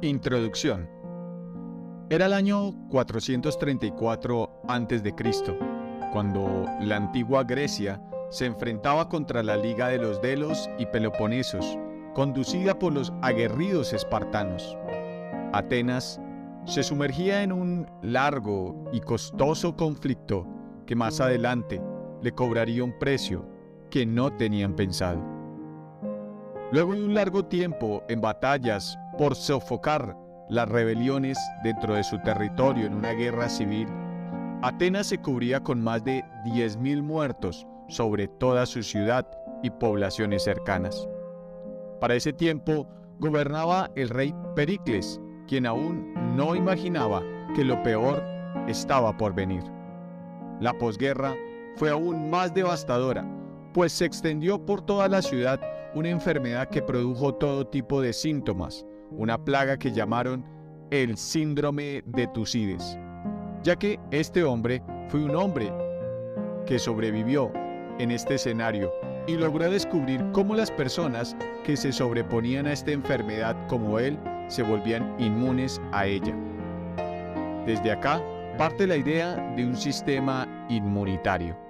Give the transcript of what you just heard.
Introducción. Era el año 434 a.C., cuando la antigua Grecia se enfrentaba contra la Liga de los Delos y Peloponesos, conducida por los aguerridos espartanos. Atenas se sumergía en un largo y costoso conflicto que más adelante le cobraría un precio que no tenían pensado. Luego de un largo tiempo en batallas por sofocar las rebeliones dentro de su territorio en una guerra civil, Atenas se cubría con más de 10.000 muertos sobre toda su ciudad y poblaciones cercanas. Para ese tiempo gobernaba el rey Pericles, quien aún no imaginaba que lo peor estaba por venir. La posguerra fue aún más devastadora, pues se extendió por toda la ciudad una enfermedad que produjo todo tipo de síntomas, una plaga que llamaron el síndrome de Tucides, ya que este hombre fue un hombre que sobrevivió en este escenario y logró descubrir cómo las personas que se sobreponían a esta enfermedad como él se volvían inmunes a ella. Desde acá parte la idea de un sistema inmunitario.